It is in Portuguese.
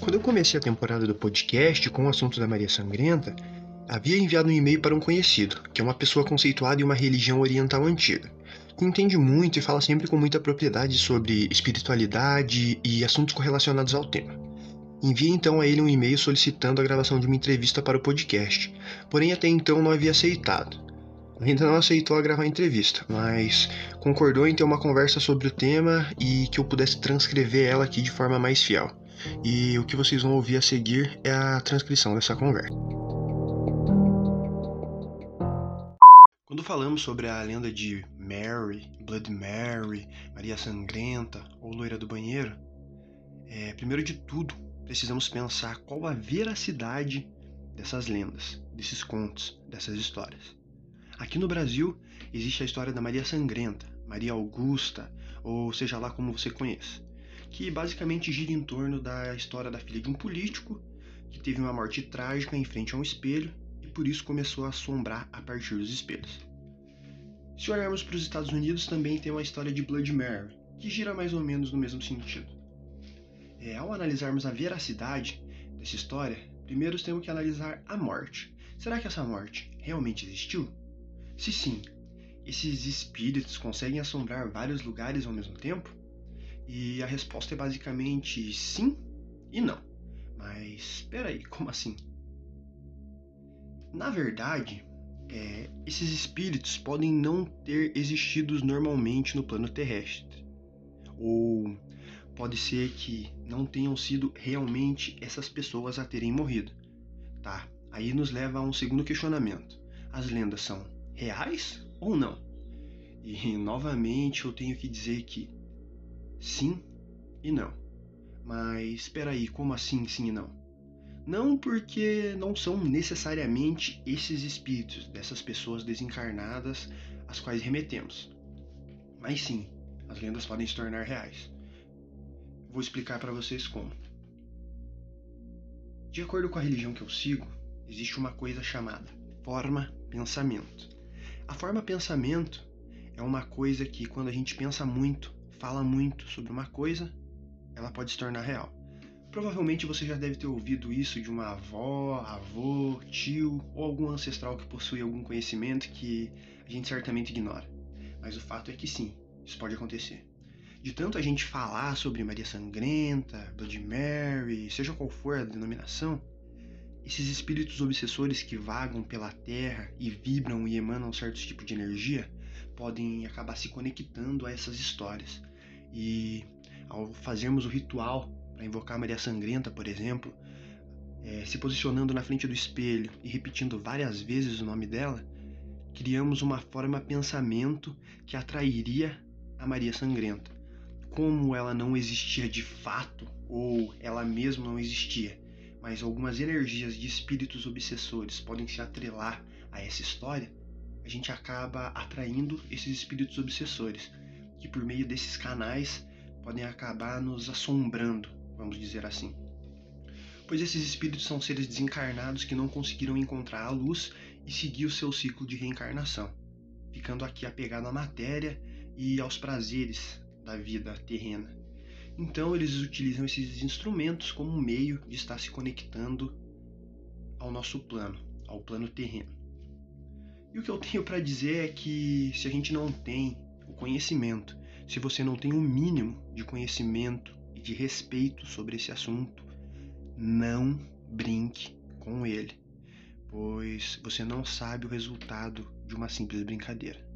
Quando eu comecei a temporada do podcast com o assunto da Maria Sangrenta, havia enviado um e-mail para um conhecido, que é uma pessoa conceituada em uma religião oriental antiga, que entende muito e fala sempre com muita propriedade sobre espiritualidade e assuntos correlacionados ao tema. Enviei então a ele um e-mail solicitando a gravação de uma entrevista para o podcast, porém até então não havia aceitado. Ainda não aceitou a gravar a entrevista, mas concordou em ter uma conversa sobre o tema e que eu pudesse transcrever ela aqui de forma mais fiel. E o que vocês vão ouvir a seguir é a transcrição dessa conversa. Quando falamos sobre a lenda de Mary, Blood Mary, Maria Sangrenta ou Loira do Banheiro, é, primeiro de tudo precisamos pensar qual a veracidade dessas lendas, desses contos, dessas histórias. Aqui no Brasil existe a história da Maria Sangrenta, Maria Augusta, ou seja lá como você conheça que basicamente gira em torno da história da filha de um político que teve uma morte trágica em frente a um espelho e por isso começou a assombrar a partir dos espelhos. Se olharmos para os Estados Unidos, também tem uma história de Blood Mary, que gira mais ou menos no mesmo sentido. É, ao analisarmos a veracidade dessa história, primeiro temos que analisar a morte. Será que essa morte realmente existiu? Se sim, esses espíritos conseguem assombrar vários lugares ao mesmo tempo? E a resposta é basicamente sim e não. Mas espera aí, como assim? Na verdade, é, esses espíritos podem não ter existido normalmente no plano terrestre. Ou pode ser que não tenham sido realmente essas pessoas a terem morrido. Tá? Aí nos leva a um segundo questionamento. As lendas são reais ou não? E novamente eu tenho que dizer que sim e não. Mas espera aí, como assim sim e não? Não porque não são necessariamente esses espíritos dessas pessoas desencarnadas às quais remetemos. Mas sim, as lendas podem se tornar reais. Vou explicar para vocês como. De acordo com a religião que eu sigo, existe uma coisa chamada forma pensamento. A forma pensamento é uma coisa que quando a gente pensa muito, fala muito sobre uma coisa, ela pode se tornar real. Provavelmente você já deve ter ouvido isso de uma avó, avô, tio ou algum ancestral que possui algum conhecimento que a gente certamente ignora. Mas o fato é que sim, isso pode acontecer. De tanto a gente falar sobre Maria Sangrenta, Blood Mary, seja qual for a denominação, esses espíritos obsessores que vagam pela terra e vibram e emanam certos tipos de energia podem acabar se conectando a essas histórias e ao fazermos o ritual para invocar Maria Sangrenta, por exemplo, é, se posicionando na frente do espelho e repetindo várias vezes o nome dela, criamos uma forma pensamento que atrairia a Maria Sangrenta. Como ela não existia de fato, ou ela mesma não existia, mas algumas energias de espíritos obsessores podem se atrelar a essa história, a gente acaba atraindo esses espíritos obsessores que por meio desses canais podem acabar nos assombrando, vamos dizer assim. Pois esses espíritos são seres desencarnados que não conseguiram encontrar a luz e seguir o seu ciclo de reencarnação, ficando aqui apegado à matéria e aos prazeres da vida terrena. Então eles utilizam esses instrumentos como um meio de estar se conectando ao nosso plano, ao plano terreno. E o que eu tenho para dizer é que se a gente não tem o conhecimento, se você não tem o um mínimo de conhecimento e de respeito sobre esse assunto, não brinque com ele, pois você não sabe o resultado de uma simples brincadeira.